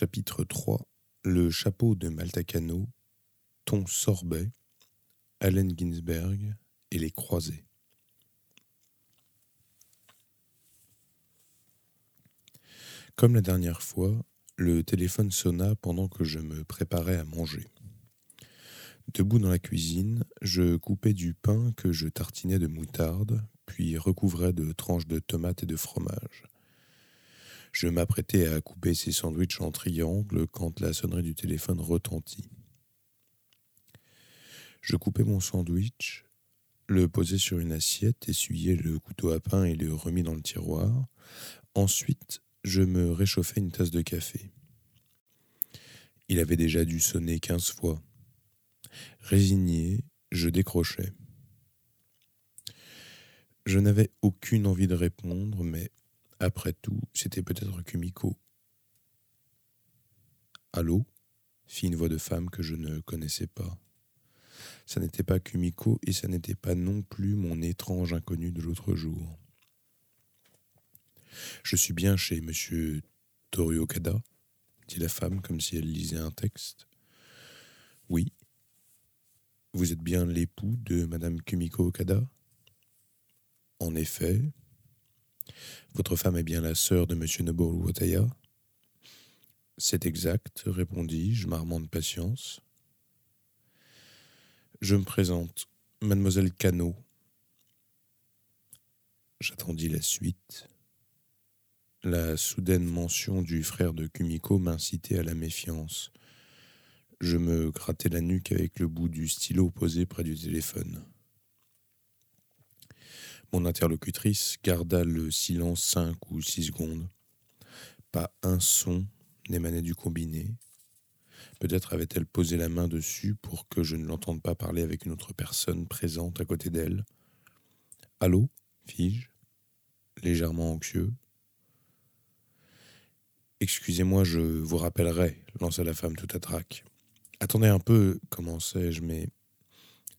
Chapitre 3 Le chapeau de Maltacano, Ton Sorbet, Allen Ginsberg et les croisés. Comme la dernière fois, le téléphone sonna pendant que je me préparais à manger. Debout dans la cuisine, je coupais du pain que je tartinais de moutarde, puis recouvrais de tranches de tomates et de fromage. Je m'apprêtais à couper ces sandwichs en triangle quand la sonnerie du téléphone retentit. Je coupais mon sandwich, le posais sur une assiette, essuyais le couteau à pain et le remis dans le tiroir. Ensuite, je me réchauffais une tasse de café. Il avait déjà dû sonner quinze fois. Résigné, je décrochais. Je n'avais aucune envie de répondre, mais après tout, c'était peut-être Kumiko. Allô? fit une voix de femme que je ne connaissais pas. Ça n'était pas Kumiko et ça n'était pas non plus mon étrange inconnu de l'autre jour. Je suis bien chez monsieur Toriokada, dit la femme comme si elle lisait un texte. Oui. Vous êtes bien l'époux de madame Kumiko Okada? En effet. Votre femme est bien la sœur de monsieur Noboru C'est exact, répondis-je, marmant de patience. Je me présente, mademoiselle Cano. J'attendis la suite. La soudaine mention du frère de Kumiko m'incitait à la méfiance. Je me grattais la nuque avec le bout du stylo posé près du téléphone. Mon interlocutrice garda le silence cinq ou six secondes. Pas un son n'émanait du combiné. Peut-être avait-elle posé la main dessus pour que je ne l'entende pas parler avec une autre personne présente à côté d'elle. Allô fis-je, légèrement anxieux. Excusez-moi, je vous rappellerai, lança la femme tout à trac. Attendez un peu, commençai-je, mais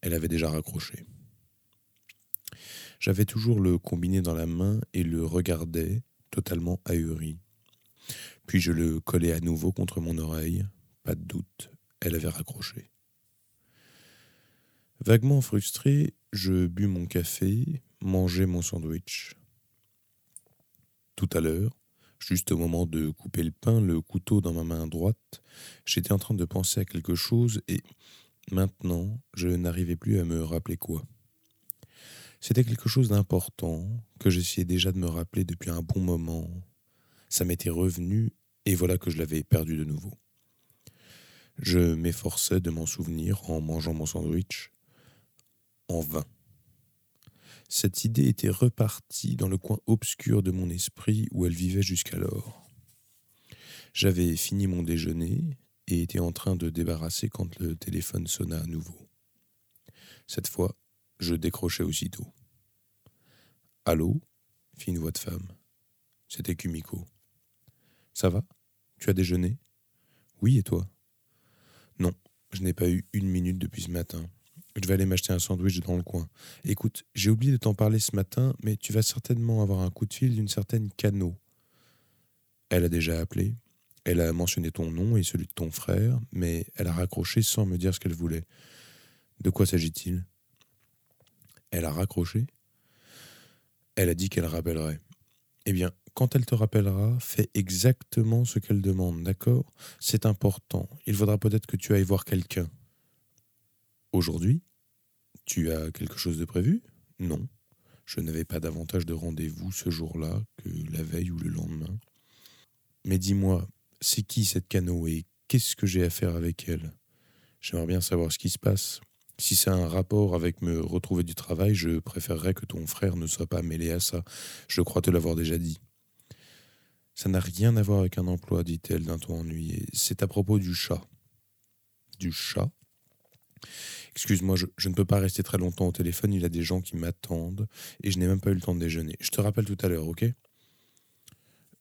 elle avait déjà raccroché. J'avais toujours le combiné dans la main et le regardais, totalement ahuri. Puis je le collai à nouveau contre mon oreille. Pas de doute, elle avait raccroché. Vaguement frustré, je bus mon café, mangeai mon sandwich. Tout à l'heure, Juste au moment de couper le pain, le couteau dans ma main droite, j'étais en train de penser à quelque chose et maintenant je n'arrivais plus à me rappeler quoi. C'était quelque chose d'important que j'essayais déjà de me rappeler depuis un bon moment. Ça m'était revenu et voilà que je l'avais perdu de nouveau. Je m'efforçais de m'en souvenir en mangeant mon sandwich. En vain. Cette idée était repartie dans le coin obscur de mon esprit où elle vivait jusqu'alors. J'avais fini mon déjeuner et étais en train de débarrasser quand le téléphone sonna à nouveau. Cette fois, je décrochai aussitôt. Allô? fit une voix de femme. C'était Kumiko. Ça va? Tu as déjeuné? Oui, et toi? Non, je n'ai pas eu une minute depuis ce matin. Je vais aller m'acheter un sandwich dans le coin. Écoute, j'ai oublié de t'en parler ce matin, mais tu vas certainement avoir un coup de fil d'une certaine Cano. Elle a déjà appelé. Elle a mentionné ton nom et celui de ton frère, mais elle a raccroché sans me dire ce qu'elle voulait. De quoi s'agit-il? Elle a raccroché Elle a dit qu'elle rappellerait. Eh bien, quand elle te rappellera, fais exactement ce qu'elle demande, d'accord? C'est important. Il faudra peut-être que tu ailles voir quelqu'un. Aujourd'hui Tu as quelque chose de prévu? Non. Je n'avais pas davantage de rendez-vous ce jour-là que la veille ou le lendemain. Mais dis-moi, c'est qui cette canoë et qu'est-ce que j'ai à faire avec elle? J'aimerais bien savoir ce qui se passe. Si a un rapport avec me retrouver du travail, je préférerais que ton frère ne soit pas mêlé à ça. Je crois te l'avoir déjà dit. Ça n'a rien à voir avec un emploi, dit-elle d'un ton ennuyé. C'est à propos du chat. Du chat? Excuse-moi, je, ne peux pas rester très longtemps au téléphone, il y a des gens qui m'attendent et je n'ai même pas eu le temps de déjeuner. Je te rappelle tout à l'heure, ok?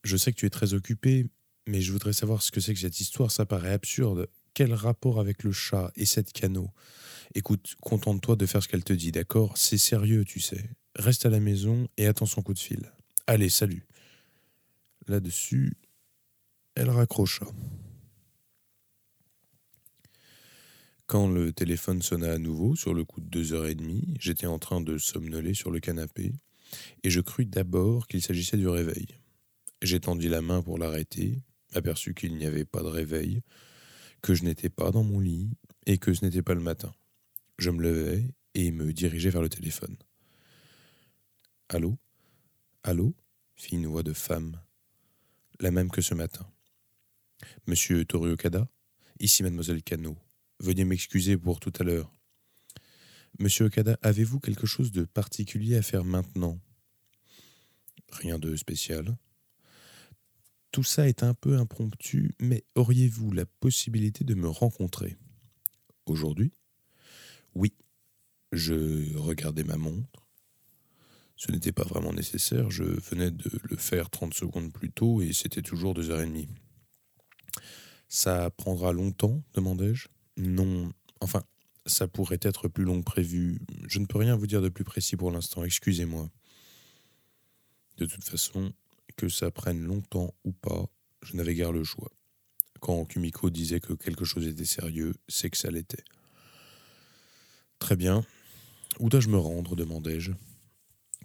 Je sais que tu es très occupé, mais je voudrais savoir ce que c'est que cette histoire, ça paraît absurde quel rapport avec le chat et cette canot? Écoute, contente-toi de faire ce qu'elle te dit, d'accord? C'est sérieux, tu sais. Reste à la maison et attends son coup de fil. Allez, salut. Là-dessus, elle raccrocha. Quand le téléphone sonna à nouveau, sur le coup de deux heures et demie, j'étais en train de somnoler sur le canapé, et je crus d'abord qu'il s'agissait du réveil. J'étendis la main pour l'arrêter, aperçus qu'il n'y avait pas de réveil, que je n'étais pas dans mon lit, et que ce n'était pas le matin. Je me levai et me dirigeai vers le téléphone. Allô? Allô? fit une voix de femme, la même que ce matin. Monsieur Toru Okada Ici mademoiselle Cano. Veuillez m'excuser pour tout à l'heure. Monsieur Okada, avez-vous quelque chose de particulier à faire maintenant? Rien de spécial. Tout ça est un peu impromptu, mais auriez-vous la possibilité de me rencontrer? Aujourd'hui? Oui. Je regardais ma montre. Ce n'était pas vraiment nécessaire, je venais de le faire 30 secondes plus tôt et c'était toujours deux heures et demie. Ça prendra longtemps demandai-je? Non, enfin, ça pourrait être plus long que prévu. Je ne peux rien vous dire de plus précis pour l'instant, excusez-moi. De toute façon, que ça prenne longtemps ou pas, je n'avais guère le choix. Quand Kumiko disait que quelque chose était sérieux, c'est que ça l'était. Très bien. Où dois-je me rendre demandai-je.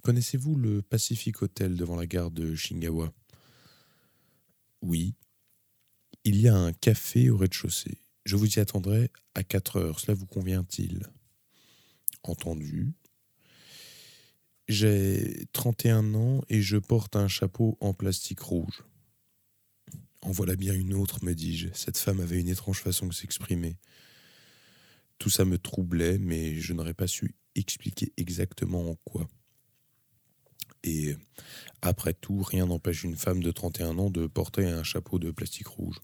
Connaissez-vous le Pacific Hotel devant la gare de Shingawa? Oui. Il y a un café au rez-de-chaussée. Je vous y attendrai à 4 heures. Cela vous convient-il? Entendu. J'ai 31 ans et je porte un chapeau en plastique rouge. En voilà bien une autre, me dis-je. Cette femme avait une étrange façon de s'exprimer. Tout ça me troublait, mais je n'aurais pas su expliquer exactement en quoi. Et après tout, rien n'empêche une femme de 31 ans de porter un chapeau de plastique rouge.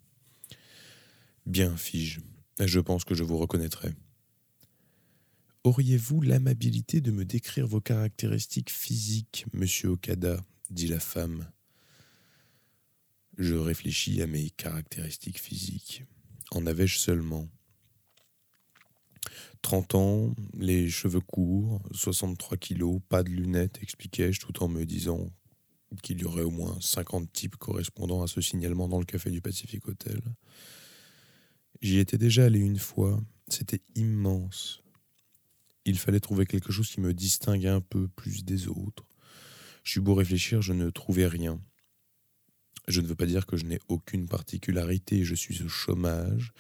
Bien, fis-je, je pense que je vous reconnaîtrai. Auriez-vous l'amabilité de me décrire vos caractéristiques physiques, monsieur Okada dit la femme. Je réfléchis à mes caractéristiques physiques. En avais-je seulement? Trente ans, les cheveux courts, 63 kilos, pas de lunettes, expliquai-je tout en me disant qu'il y aurait au moins 50 types correspondant à ce signalement dans le café du Pacific Hotel. J'y étais déjà allé une fois, c'était immense. Il fallait trouver quelque chose qui me distingue un peu plus des autres. Je suis beau réfléchir, je ne trouvais rien. Je ne veux pas dire que je n'ai aucune particularité, je suis au chômage,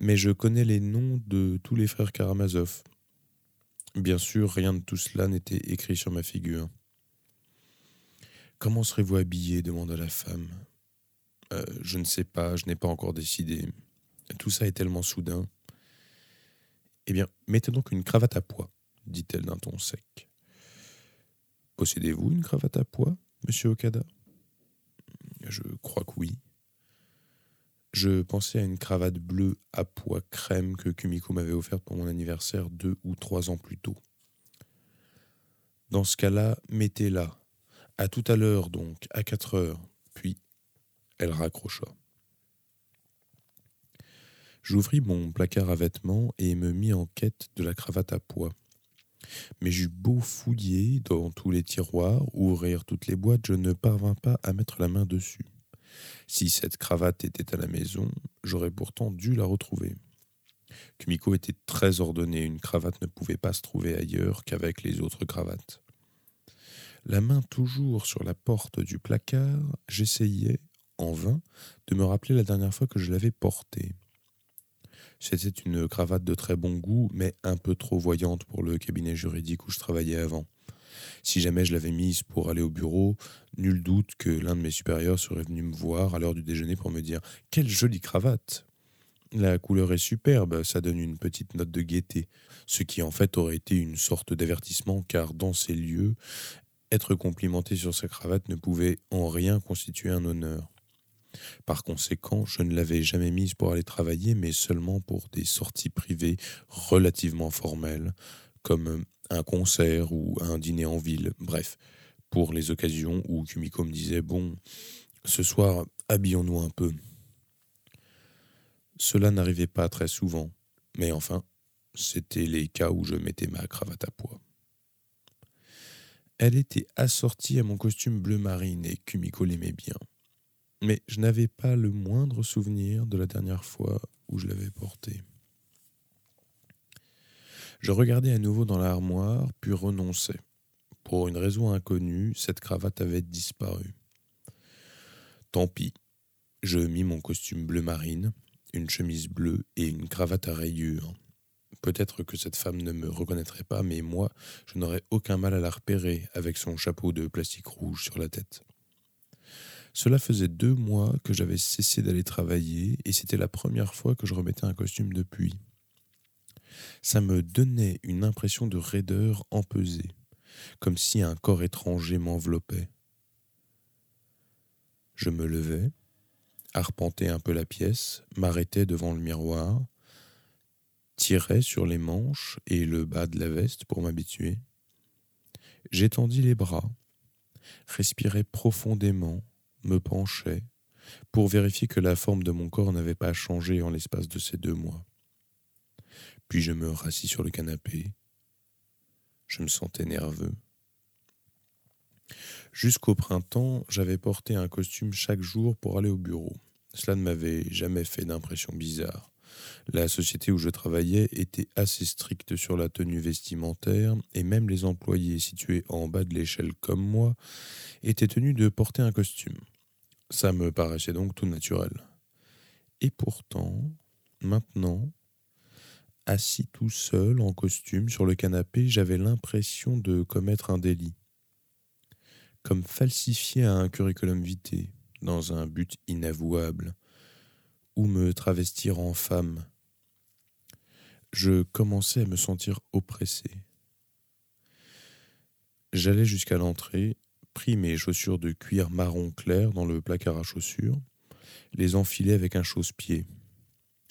mais je connais les noms de tous les frères Karamazov. Bien sûr, rien de tout cela n'était écrit sur ma figure. Comment serez-vous habillé? demanda la femme. Euh, je ne sais pas, je n'ai pas encore décidé. Tout ça est tellement soudain. Eh bien, mettez donc une cravate à pois, dit-elle d'un ton sec. Possédez-vous une cravate à pois, monsieur Okada? Je crois que oui. Je pensais à une cravate bleue à pois crème que Kumiko m'avait offerte pour mon anniversaire deux ou trois ans plus tôt. Dans ce cas-là, mettez-la. À tout à l'heure donc, à quatre heures. Puis, elle raccrocha. J'ouvris mon placard à vêtements et me mis en quête de la cravate à pois. Mais j'eus beau fouiller dans tous les tiroirs, ouvrir toutes les boîtes, je ne parvins pas à mettre la main dessus. Si cette cravate était à la maison, j'aurais pourtant dû la retrouver. Kumiko était très ordonnée, une cravate ne pouvait pas se trouver ailleurs qu'avec les autres cravates. La main toujours sur la porte du placard, j'essayais, en vain, de me rappeler la dernière fois que je l'avais portée. C'était une cravate de très bon goût, mais un peu trop voyante pour le cabinet juridique où je travaillais avant. Si jamais je l'avais mise pour aller au bureau, nul doute que l'un de mes supérieurs serait venu me voir à l'heure du déjeuner pour me dire Quelle jolie cravate La couleur est superbe, ça donne une petite note de gaieté, ce qui en fait aurait été une sorte d'avertissement car dans ces lieux, être complimenté sur sa cravate ne pouvait en rien constituer un honneur. Par conséquent, je ne l'avais jamais mise pour aller travailler, mais seulement pour des sorties privées relativement formelles, comme un concert ou un dîner en ville, bref, pour les occasions où Kumiko me disait Bon, ce soir, habillons-nous un peu. Cela n'arrivait pas très souvent, mais enfin, c'était les cas où je mettais ma cravate à pois. Elle était assortie à mon costume bleu marine et Kumiko l'aimait bien mais je n'avais pas le moindre souvenir de la dernière fois où je l'avais porté. Je regardai à nouveau dans l'armoire, puis renonçai. Pour une raison inconnue, cette cravate avait disparu. Tant pis. Je mis mon costume bleu marine, une chemise bleue et une cravate à rayures. Peut-être que cette femme ne me reconnaîtrait pas, mais moi, je n'aurais aucun mal à la repérer avec son chapeau de plastique rouge sur la tête. Cela faisait deux mois que j'avais cessé d'aller travailler et c'était la première fois que je remettais un costume depuis. Ça me donnait une impression de raideur empesée, comme si un corps étranger m'enveloppait. Je me levais, arpentais un peu la pièce, m'arrêtais devant le miroir, tirais sur les manches et le bas de la veste pour m'habituer. J'étendis les bras, respirais profondément, me penchais, pour vérifier que la forme de mon corps n'avait pas changé en l'espace de ces deux mois. Puis je me rassis sur le canapé. Je me sentais nerveux. Jusqu'au printemps, j'avais porté un costume chaque jour pour aller au bureau. Cela ne m'avait jamais fait d'impression bizarre. La société où je travaillais était assez stricte sur la tenue vestimentaire et même les employés situés en bas de l'échelle comme moi étaient tenus de porter un costume. Ça me paraissait donc tout naturel. Et pourtant, maintenant, assis tout seul en costume sur le canapé, j'avais l'impression de commettre un délit. Comme falsifier un curriculum vitae dans un but inavouable, ou me travestir en femme. Je commençais à me sentir oppressé. J'allais jusqu'à l'entrée, pris mes chaussures de cuir marron clair dans le placard à chaussures, les enfilai avec un chausse-pied.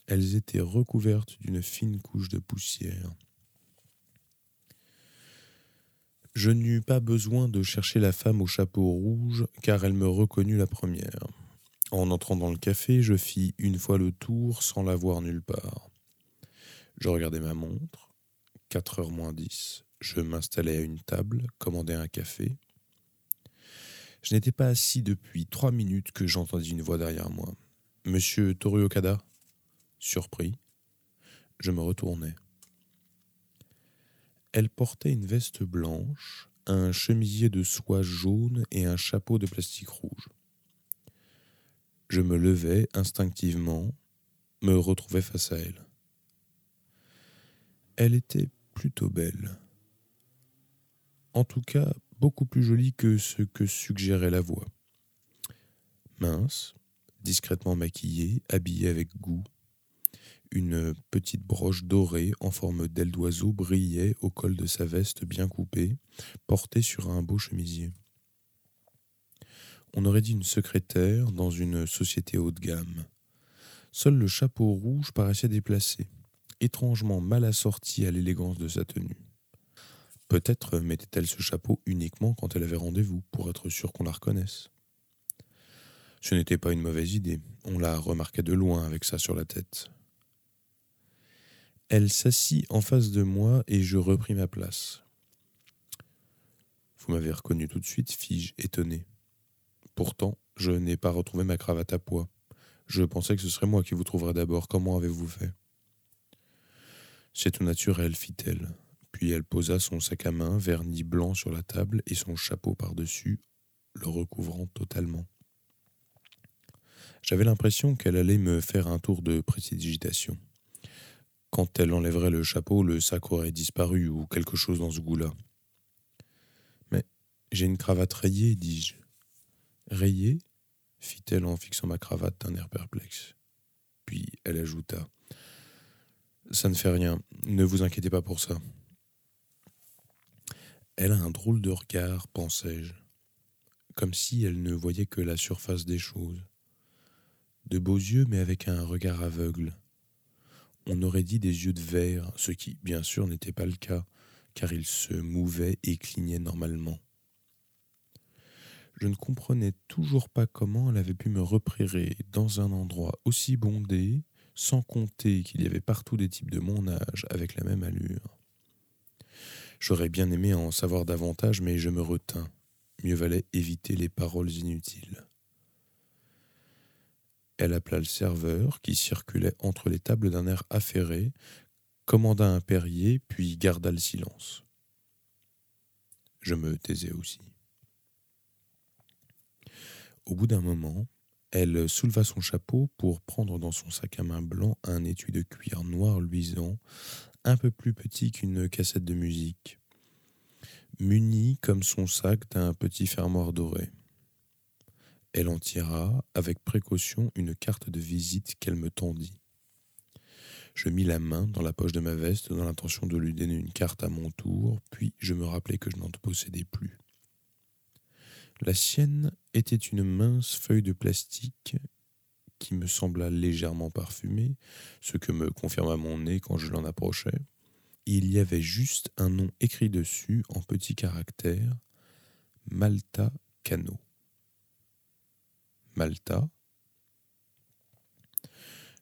Elles étaient recouvertes d'une fine couche de poussière. Je n'eus pas besoin de chercher la femme au chapeau rouge, car elle me reconnut la première. En entrant dans le café, je fis une fois le tour sans la voir nulle part. Je regardai ma montre. Quatre heures moins dix. Je m'installai à une table, commandai un café. Je n'étais pas assis depuis trois minutes que j'entendis une voix derrière moi. Monsieur Toru Okada? Surpris, je me retournai. Elle portait une veste blanche, un chemisier de soie jaune et un chapeau de plastique rouge. Je me levai instinctivement, me retrouvai face à elle. Elle était plutôt belle. En tout cas, beaucoup plus jolie que ce que suggérait la voix. Mince, discrètement maquillée, habillée avec goût, une petite broche dorée en forme d'aile d'oiseau brillait au col de sa veste bien coupée, portée sur un beau chemisier. On aurait dit une secrétaire dans une société haut de gamme. Seul le chapeau rouge paraissait déplacé, étrangement mal assorti à l'élégance de sa tenue. Peut-être mettait-elle ce chapeau uniquement quand elle avait rendez-vous, pour être sûre qu'on la reconnaisse. Ce n'était pas une mauvaise idée, on la remarquait de loin avec ça sur la tête. Elle s'assit en face de moi et je repris ma place. Vous m'avez reconnu tout de suite, fis-je, étonné. Pourtant, je n'ai pas retrouvé ma cravate à pois. Je pensais que ce serait moi qui vous trouverais d'abord. Comment avez-vous fait? C'est tout naturel, fit-elle. Puis elle posa son sac à main verni blanc sur la table et son chapeau par-dessus, le recouvrant totalement. J'avais l'impression qu'elle allait me faire un tour de précipitation. Quand elle enlèverait le chapeau, le sac aurait disparu ou quelque chose dans ce goût-là. Mais j'ai une cravate rayée, dis-je. Rayée fit-elle en fixant ma cravate d'un air perplexe. Puis elle ajouta Ça ne fait rien, ne vous inquiétez pas pour ça. Elle a un drôle de regard, pensai-je, comme si elle ne voyait que la surface des choses. De beaux yeux, mais avec un regard aveugle on aurait dit des yeux de verre, ce qui, bien sûr, n'était pas le cas, car ils se mouvaient et clignaient normalement. Je ne comprenais toujours pas comment elle avait pu me repérer dans un endroit aussi bondé, sans compter qu'il y avait partout des types de mon âge avec la même allure. J'aurais bien aimé en savoir davantage, mais je me retins. Mieux valait éviter les paroles inutiles. Elle appela le serveur, qui circulait entre les tables d'un air affairé, commanda un Perrier, puis garda le silence. Je me taisais aussi. Au bout d'un moment, elle souleva son chapeau pour prendre dans son sac à main blanc un étui de cuir noir luisant, un peu plus petit qu'une cassette de musique, muni comme son sac d'un petit fermoir doré. Elle en tira avec précaution une carte de visite qu'elle me tendit. Je mis la main dans la poche de ma veste dans l'intention de lui donner une carte à mon tour, puis je me rappelai que je n'en possédais plus. La sienne était une mince feuille de plastique qui me sembla légèrement parfumée, ce que me confirma mon nez quand je l'en approchai. Il y avait juste un nom écrit dessus en petits caractères Malta Cano. Malta.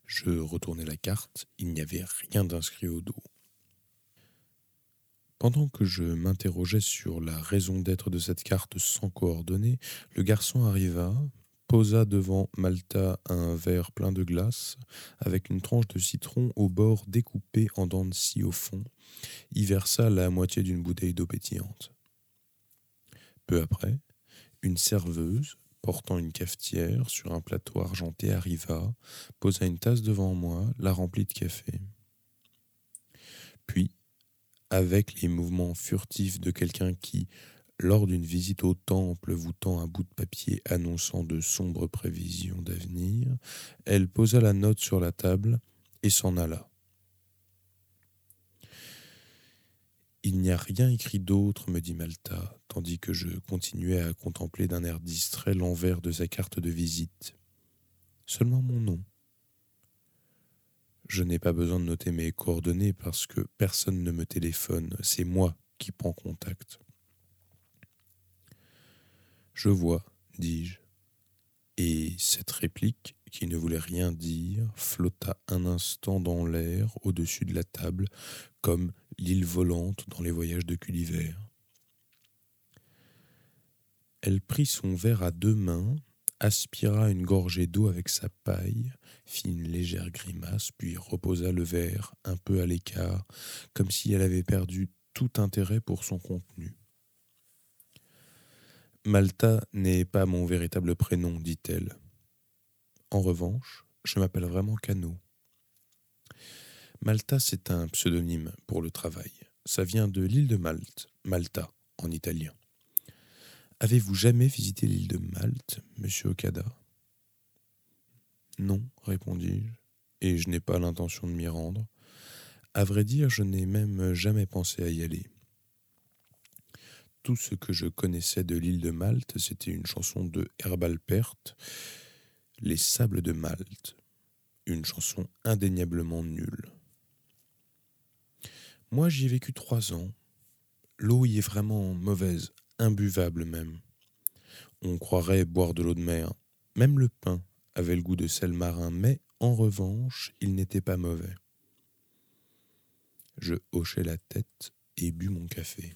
Je retournai la carte, il n'y avait rien d'inscrit au dos. Pendant que je m'interrogeais sur la raison d'être de cette carte sans coordonnées, le garçon arriva, posa devant Malta un verre plein de glace, avec une tranche de citron au bord découpé en dents de scie au fond, y versa la moitié d'une bouteille d'eau pétillante. Peu après, une serveuse, portant une cafetière sur un plateau argenté, arriva, posa une tasse devant moi, la remplit de café. Puis, avec les mouvements furtifs de quelqu'un qui, lors d'une visite au temple, vous tend un bout de papier annonçant de sombres prévisions d'avenir, elle posa la note sur la table et s'en alla. Il n'y a rien écrit d'autre, me dit Malta, tandis que je continuais à contempler d'un air distrait l'envers de sa carte de visite. Seulement mon nom. Je n'ai pas besoin de noter mes coordonnées parce que personne ne me téléphone, c'est moi qui prends contact. Je vois, dis-je. Et cette réplique, qui ne voulait rien dire, flotta un instant dans l'air au-dessus de la table, comme l'île volante dans les voyages de Gulliver. Elle prit son verre à deux mains aspira une gorgée d'eau avec sa paille, fit une légère grimace, puis reposa le verre un peu à l'écart, comme si elle avait perdu tout intérêt pour son contenu. Malta n'est pas mon véritable prénom, dit-elle. En revanche, je m'appelle vraiment Cano. Malta, c'est un pseudonyme pour le travail. Ça vient de l'île de Malte, Malta, en italien. Avez-vous jamais visité l'île de Malte, monsieur Okada? Non, répondis-je, et je n'ai pas l'intention de m'y rendre. À vrai dire, je n'ai même jamais pensé à y aller. Tout ce que je connaissais de l'île de Malte, c'était une chanson de Herbal Pert, Les sables de Malte, une chanson indéniablement nulle. Moi, j'y ai vécu trois ans. L'eau y est vraiment mauvaise, imbuvable même. On croirait boire de l'eau de mer. Même le pain avait le goût de sel marin, mais en revanche, il n'était pas mauvais. Je hochai la tête et bus mon café.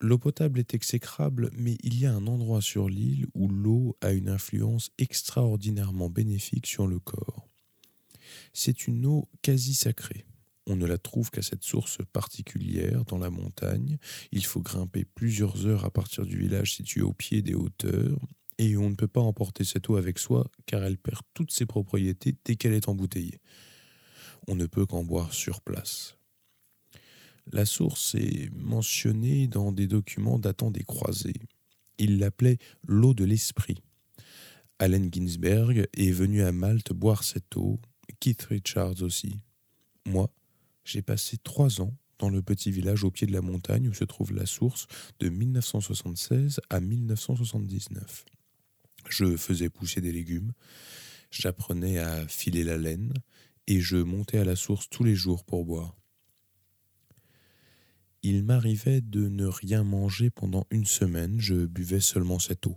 L'eau potable est exécrable, mais il y a un endroit sur l'île où l'eau a une influence extraordinairement bénéfique sur le corps. C'est une eau quasi sacrée. On ne la trouve qu'à cette source particulière dans la montagne. Il faut grimper plusieurs heures à partir du village situé au pied des hauteurs, et on ne peut pas emporter cette eau avec soi car elle perd toutes ses propriétés dès qu'elle est embouteillée. On ne peut qu'en boire sur place. La source est mentionnée dans des documents datant des croisés. Il l'appelait l'eau de l'esprit. Allen Ginsberg est venu à Malte boire cette eau, Keith Richards aussi. Moi, j'ai passé trois ans dans le petit village au pied de la montagne où se trouve la source de 1976 à 1979. Je faisais pousser des légumes, j'apprenais à filer la laine et je montais à la source tous les jours pour boire. Il m'arrivait de ne rien manger pendant une semaine, je buvais seulement cette eau.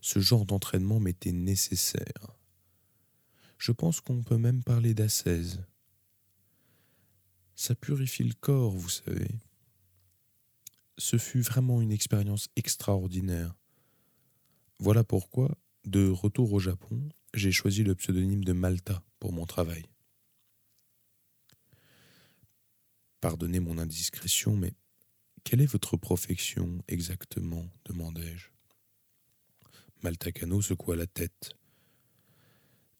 Ce genre d'entraînement m'était nécessaire. Je pense qu'on peut même parler d'ascèse. Ça purifie le corps, vous savez. Ce fut vraiment une expérience extraordinaire. Voilà pourquoi, de retour au Japon, j'ai choisi le pseudonyme de Malta pour mon travail. Pardonnez mon indiscrétion, mais quelle est votre profession exactement? demandai-je. Maltacano secoua la tête.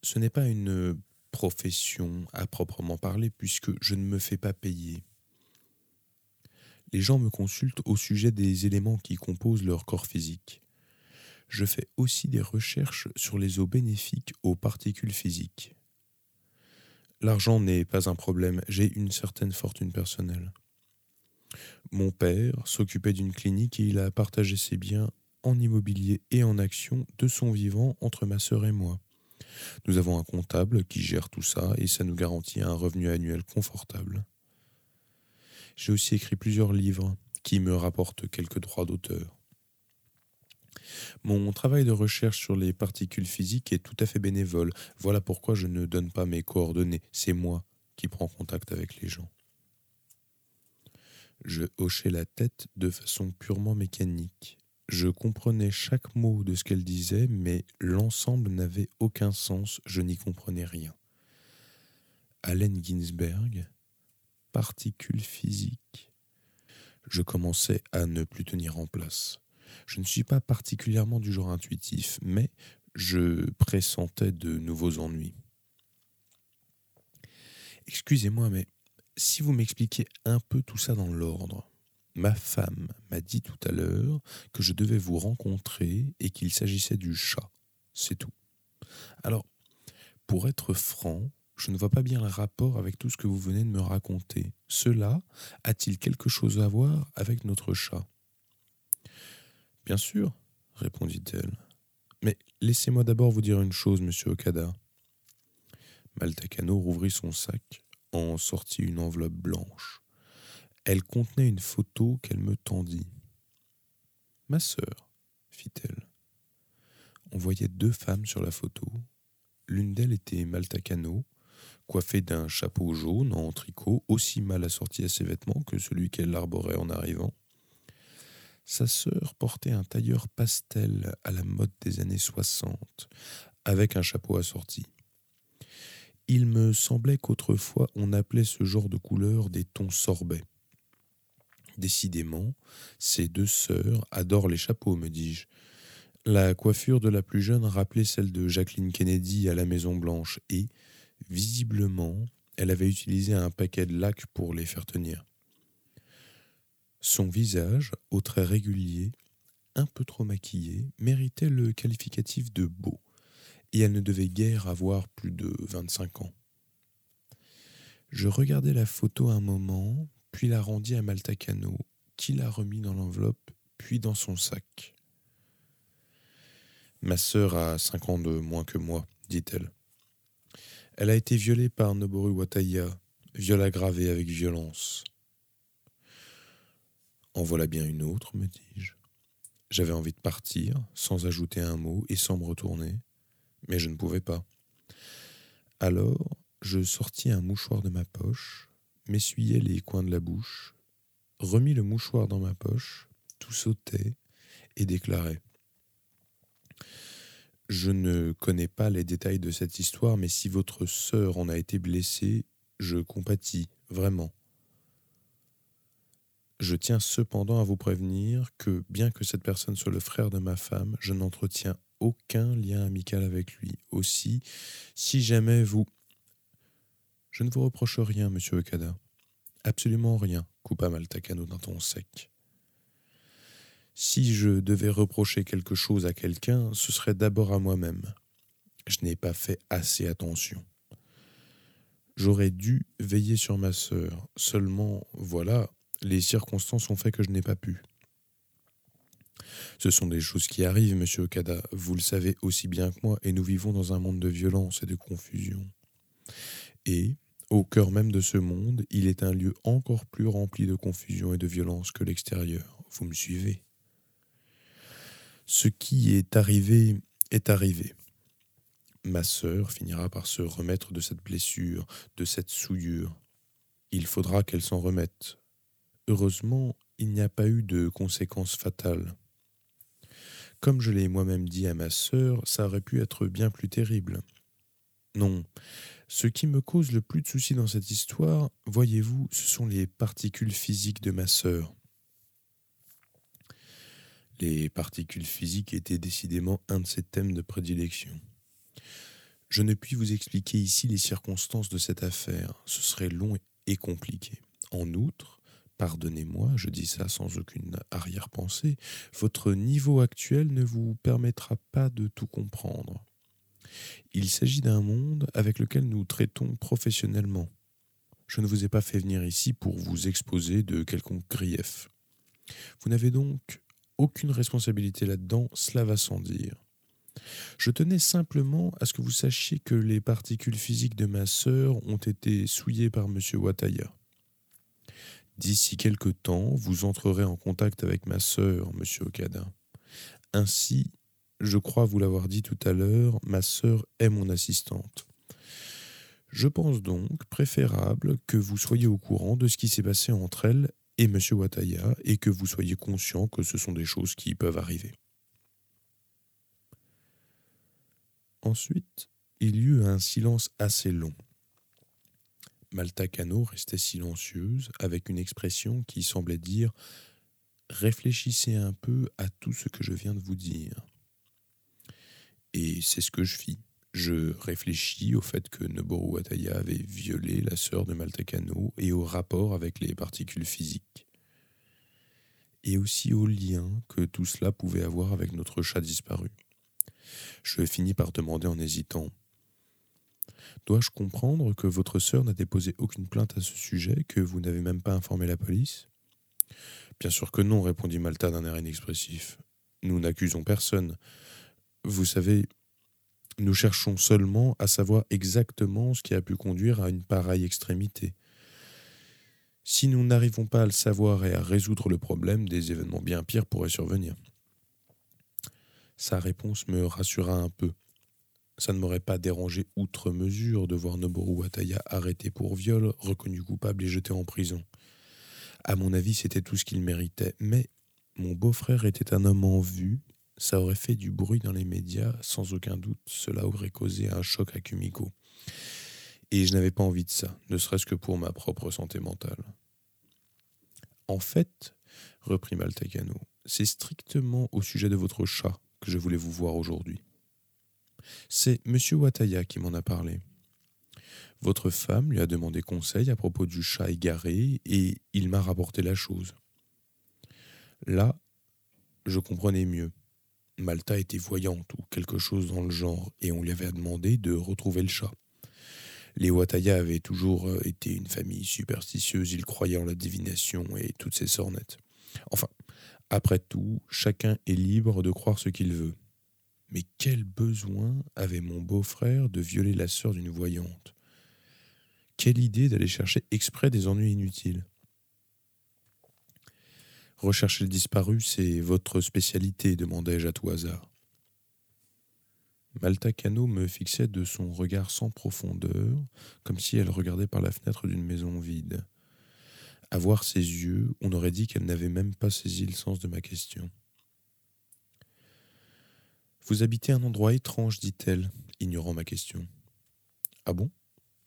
Ce n'est pas une profession à proprement parler, puisque je ne me fais pas payer. Les gens me consultent au sujet des éléments qui composent leur corps physique. Je fais aussi des recherches sur les eaux bénéfiques aux particules physiques. L'argent n'est pas un problème, j'ai une certaine fortune personnelle. Mon père s'occupait d'une clinique et il a partagé ses biens en immobilier et en actions de son vivant entre ma sœur et moi. Nous avons un comptable qui gère tout ça et ça nous garantit un revenu annuel confortable. J'ai aussi écrit plusieurs livres qui me rapportent quelques droits d'auteur. Mon travail de recherche sur les particules physiques est tout à fait bénévole. Voilà pourquoi je ne donne pas mes coordonnées. C'est moi qui prends contact avec les gens. Je hochai la tête de façon purement mécanique. Je comprenais chaque mot de ce qu'elle disait, mais l'ensemble n'avait aucun sens, je n'y comprenais rien. Allen Ginsberg, particules physiques. Je commençais à ne plus tenir en place. Je ne suis pas particulièrement du genre intuitif, mais je pressentais de nouveaux ennuis. Excusez-moi, mais si vous m'expliquiez un peu tout ça dans l'ordre. Ma femme m'a dit tout à l'heure que je devais vous rencontrer et qu'il s'agissait du chat. C'est tout. Alors, pour être franc, je ne vois pas bien le rapport avec tout ce que vous venez de me raconter. Cela a-t-il quelque chose à voir avec notre chat? Bien sûr, répondit-elle. Mais laissez-moi d'abord vous dire une chose, monsieur Okada. Maltacano rouvrit son sac, en sortit une enveloppe blanche. Elle contenait une photo qu'elle me tendit. Ma sœur, fit-elle. On voyait deux femmes sur la photo. L'une d'elles était Maltacano, coiffée d'un chapeau jaune en tricot, aussi mal assorti à ses vêtements que celui qu'elle arborait en arrivant. Sa sœur portait un tailleur pastel à la mode des années soixante, avec un chapeau assorti. Il me semblait qu'autrefois on appelait ce genre de couleur des tons sorbets. Décidément, ces deux sœurs adorent les chapeaux, me dis-je. La coiffure de la plus jeune rappelait celle de Jacqueline Kennedy à la Maison Blanche et, visiblement, elle avait utilisé un paquet de lac pour les faire tenir. Son visage, aux traits réguliers, un peu trop maquillé, méritait le qualificatif de beau, et elle ne devait guère avoir plus de vingt-cinq ans. Je regardai la photo un moment, puis la rendit à Maltacano, qui la remit dans l'enveloppe, puis dans son sac. Ma sœur a cinq ans de moins que moi, dit-elle. Elle a été violée par Noboru Wataya, viol aggravé avec violence. En voilà bien une autre, me dis-je. J'avais envie de partir, sans ajouter un mot et sans me retourner, mais je ne pouvais pas. Alors, je sortis un mouchoir de ma poche, m'essuyai les coins de la bouche, remis le mouchoir dans ma poche, tout sautait et déclarai Je ne connais pas les détails de cette histoire, mais si votre sœur en a été blessée, je compatis, vraiment. Je tiens cependant à vous prévenir que, bien que cette personne soit le frère de ma femme, je n'entretiens aucun lien amical avec lui. Aussi, si jamais vous... Je ne vous reproche rien, monsieur Okada. Absolument rien, coupa Maltakano d'un ton sec. Si je devais reprocher quelque chose à quelqu'un, ce serait d'abord à moi-même. Je n'ai pas fait assez attention. J'aurais dû veiller sur ma sœur. Seulement, voilà, les circonstances ont fait que je n'ai pas pu. Ce sont des choses qui arrivent, monsieur Okada, vous le savez aussi bien que moi, et nous vivons dans un monde de violence et de confusion. Et, au cœur même de ce monde, il est un lieu encore plus rempli de confusion et de violence que l'extérieur. Vous me suivez? Ce qui est arrivé est arrivé. Ma sœur finira par se remettre de cette blessure, de cette souillure. Il faudra qu'elle s'en remette. Heureusement, il n'y a pas eu de conséquences fatales. Comme je l'ai moi-même dit à ma sœur, ça aurait pu être bien plus terrible. Non. Ce qui me cause le plus de soucis dans cette histoire, voyez-vous, ce sont les particules physiques de ma sœur. Les particules physiques étaient décidément un de ses thèmes de prédilection. Je ne puis vous expliquer ici les circonstances de cette affaire, ce serait long et compliqué. En outre, pardonnez-moi, je dis ça sans aucune arrière-pensée, votre niveau actuel ne vous permettra pas de tout comprendre. Il s'agit d'un monde avec lequel nous traitons professionnellement. Je ne vous ai pas fait venir ici pour vous exposer de quelconque grief. Vous n'avez donc aucune responsabilité là-dedans, cela va sans dire. Je tenais simplement à ce que vous sachiez que les particules physiques de ma sœur ont été souillées par M. Wataya. D'ici quelque temps, vous entrerez en contact avec ma sœur, M. Okada. Ainsi, je crois vous l'avoir dit tout à l'heure, ma sœur est mon assistante. Je pense donc préférable que vous soyez au courant de ce qui s'est passé entre elle et M. Wataya et que vous soyez conscient que ce sont des choses qui peuvent arriver. Ensuite, il y eut un silence assez long. Malta Cano restait silencieuse avec une expression qui semblait dire Réfléchissez un peu à tout ce que je viens de vous dire. Et c'est ce que je fis. Je réfléchis au fait que Noboru Wataya avait violé la sœur de Maltakano et au rapport avec les particules physiques. Et aussi au lien que tout cela pouvait avoir avec notre chat disparu. Je finis par demander en hésitant Dois-je comprendre que votre sœur n'a déposé aucune plainte à ce sujet, que vous n'avez même pas informé la police? Bien sûr que non, répondit Malta d'un air inexpressif. Nous n'accusons personne. Vous savez, nous cherchons seulement à savoir exactement ce qui a pu conduire à une pareille extrémité. Si nous n'arrivons pas à le savoir et à résoudre le problème, des événements bien pires pourraient survenir. Sa réponse me rassura un peu. Ça ne m'aurait pas dérangé outre mesure de voir Noboru Wataya arrêté pour viol, reconnu coupable et jeté en prison. À mon avis, c'était tout ce qu'il méritait, mais mon beau-frère était un homme en vue ça aurait fait du bruit dans les médias, sans aucun doute, cela aurait causé un choc à Kumiko. Et je n'avais pas envie de ça, ne serait-ce que pour ma propre santé mentale. En fait, reprit Maltacano, c'est strictement au sujet de votre chat que je voulais vous voir aujourd'hui. C'est M. Wataya qui m'en a parlé. Votre femme lui a demandé conseil à propos du chat égaré et il m'a rapporté la chose. Là, je comprenais mieux. Malta était voyante ou quelque chose dans le genre, et on lui avait demandé de retrouver le chat. Les Wataya avaient toujours euh, été une famille superstitieuse, ils croyaient en la divination et toutes ces sornettes. Enfin, après tout, chacun est libre de croire ce qu'il veut. Mais quel besoin avait mon beau-frère de violer la sœur d'une voyante? Quelle idée d'aller chercher exprès des ennuis inutiles? Rechercher le disparu, c'est votre spécialité demandai-je à tout hasard. Malta Cano me fixait de son regard sans profondeur, comme si elle regardait par la fenêtre d'une maison vide. À voir ses yeux, on aurait dit qu'elle n'avait même pas saisi le sens de ma question. Vous habitez un endroit étrange, dit-elle, ignorant ma question. Ah bon?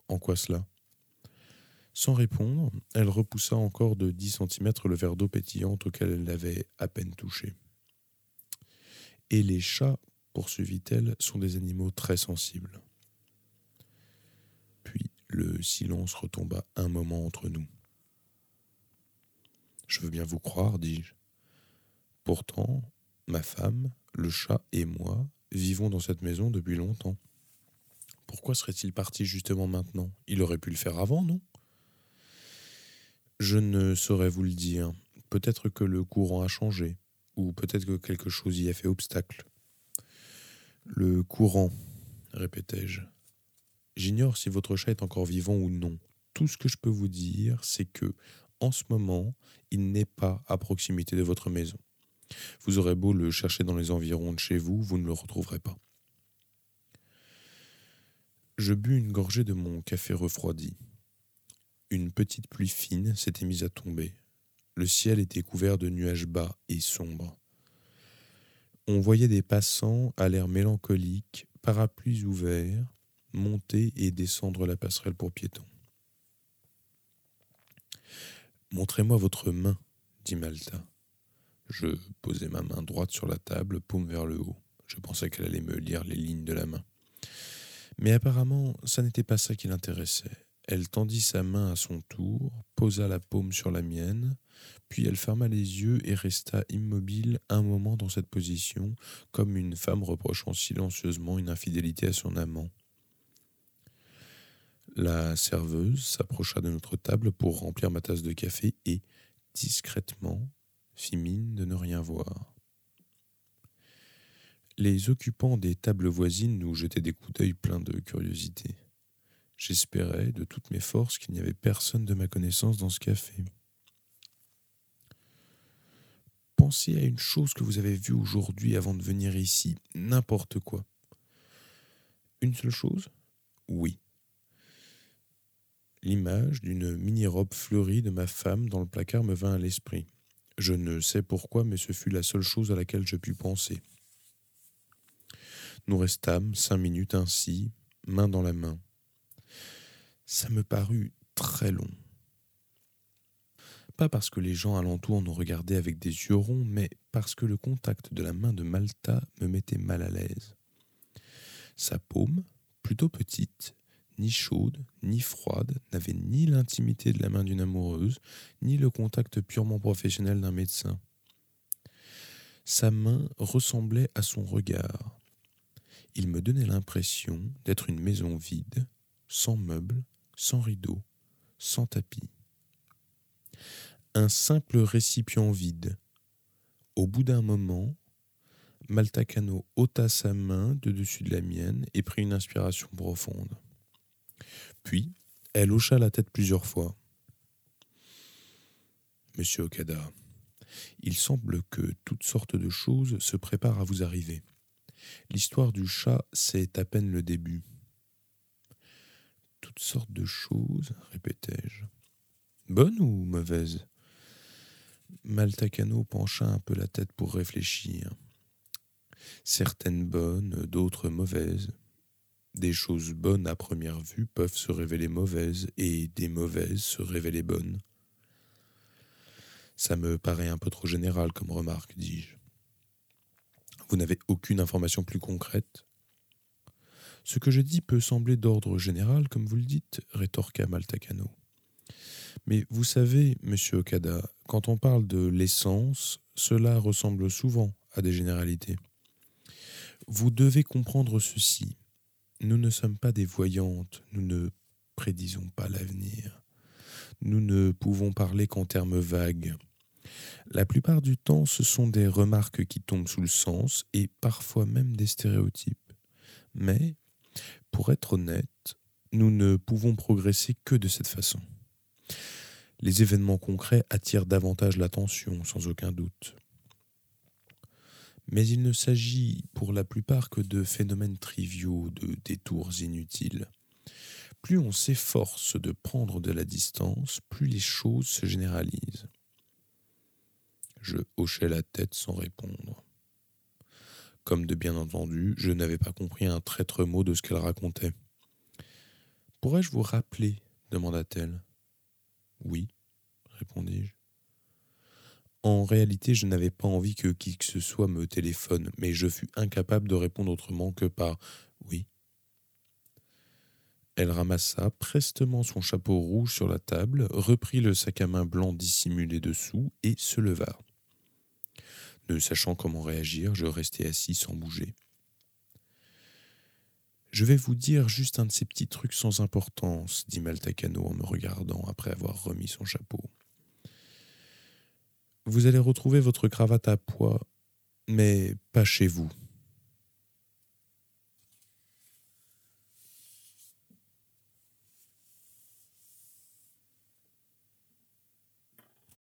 En quoi cela? Sans répondre, elle repoussa encore de dix centimètres le verre d'eau pétillante auquel elle l'avait à peine touché. Et les chats, poursuivit-elle, sont des animaux très sensibles. Puis le silence retomba un moment entre nous. Je veux bien vous croire, dis-je. Pourtant, ma femme, le chat et moi vivons dans cette maison depuis longtemps. Pourquoi serait-il parti justement maintenant? Il aurait pu le faire avant, non? Je ne saurais vous le dire. Peut-être que le courant a changé, ou peut-être que quelque chose y a fait obstacle. Le courant, répétai-je. J'ignore si votre chat est encore vivant ou non. Tout ce que je peux vous dire, c'est que, en ce moment, il n'est pas à proximité de votre maison. Vous aurez beau le chercher dans les environs de chez vous, vous ne le retrouverez pas. Je bus une gorgée de mon café refroidi. Une petite pluie fine s'était mise à tomber. Le ciel était couvert de nuages bas et sombres. On voyait des passants à l'air mélancolique, parapluies ouverts, monter et descendre la passerelle pour piétons. Montrez-moi votre main, dit Malta. Je posai ma main droite sur la table, paume vers le haut. Je pensais qu'elle allait me lire les lignes de la main. Mais apparemment, ça n'était pas ça qui l'intéressait. Elle tendit sa main à son tour, posa la paume sur la mienne, puis elle ferma les yeux et resta immobile un moment dans cette position, comme une femme reprochant silencieusement une infidélité à son amant. La serveuse s'approcha de notre table pour remplir ma tasse de café et, discrètement, fit mine de ne rien voir. Les occupants des tables voisines nous jetaient des coups d'œil pleins de curiosité. J'espérais de toutes mes forces qu'il n'y avait personne de ma connaissance dans ce café. Pensez à une chose que vous avez vue aujourd'hui avant de venir ici, n'importe quoi. Une seule chose? Oui. L'image d'une mini-robe fleurie de ma femme dans le placard me vint à l'esprit. Je ne sais pourquoi, mais ce fut la seule chose à laquelle je pus penser. Nous restâmes cinq minutes ainsi, main dans la main. Ça me parut très long. Pas parce que les gens alentour nous regardaient avec des yeux ronds, mais parce que le contact de la main de Malta me mettait mal à l'aise. Sa paume, plutôt petite, ni chaude, ni froide, n'avait ni l'intimité de la main d'une amoureuse, ni le contact purement professionnel d'un médecin. Sa main ressemblait à son regard. Il me donnait l'impression d'être une maison vide, sans meubles, sans rideaux, sans tapis. Un simple récipient vide. Au bout d'un moment, Maltacano ôta sa main de dessus de la mienne et prit une inspiration profonde. Puis, elle hocha la tête plusieurs fois. Monsieur Okada, il semble que toutes sortes de choses se préparent à vous arriver. L'histoire du chat, c'est à peine le début. Toutes sortes de choses, répétai-je. Bonnes ou mauvaises Maltacano pencha un peu la tête pour réfléchir. Certaines bonnes, d'autres mauvaises. Des choses bonnes à première vue peuvent se révéler mauvaises et des mauvaises se révéler bonnes. Ça me paraît un peu trop général comme remarque, dis-je. Vous n'avez aucune information plus concrète? Ce que je dis peut sembler d'ordre général, comme vous le dites, rétorqua Maltacano. Mais vous savez, monsieur Okada, quand on parle de l'essence, cela ressemble souvent à des généralités. Vous devez comprendre ceci. Nous ne sommes pas des voyantes, nous ne prédisons pas l'avenir. Nous ne pouvons parler qu'en termes vagues. La plupart du temps, ce sont des remarques qui tombent sous le sens et parfois même des stéréotypes. Mais, pour être honnête, nous ne pouvons progresser que de cette façon. Les événements concrets attirent davantage l'attention, sans aucun doute mais il ne s'agit pour la plupart que de phénomènes triviaux, de détours inutiles. Plus on s'efforce de prendre de la distance, plus les choses se généralisent. Je hochai la tête sans répondre. Comme de bien entendu, je n'avais pas compris un traître mot de ce qu'elle racontait. Pourrais-je vous rappeler demanda-t-elle. Oui, répondis-je. En réalité, je n'avais pas envie que qui que ce soit me téléphone, mais je fus incapable de répondre autrement que par oui. Elle ramassa prestement son chapeau rouge sur la table, reprit le sac à main blanc dissimulé dessous et se leva. Sachant comment réagir, je restai assis sans bouger. Je vais vous dire juste un de ces petits trucs sans importance, dit Maltacano en me regardant après avoir remis son chapeau. Vous allez retrouver votre cravate à pois, mais pas chez vous.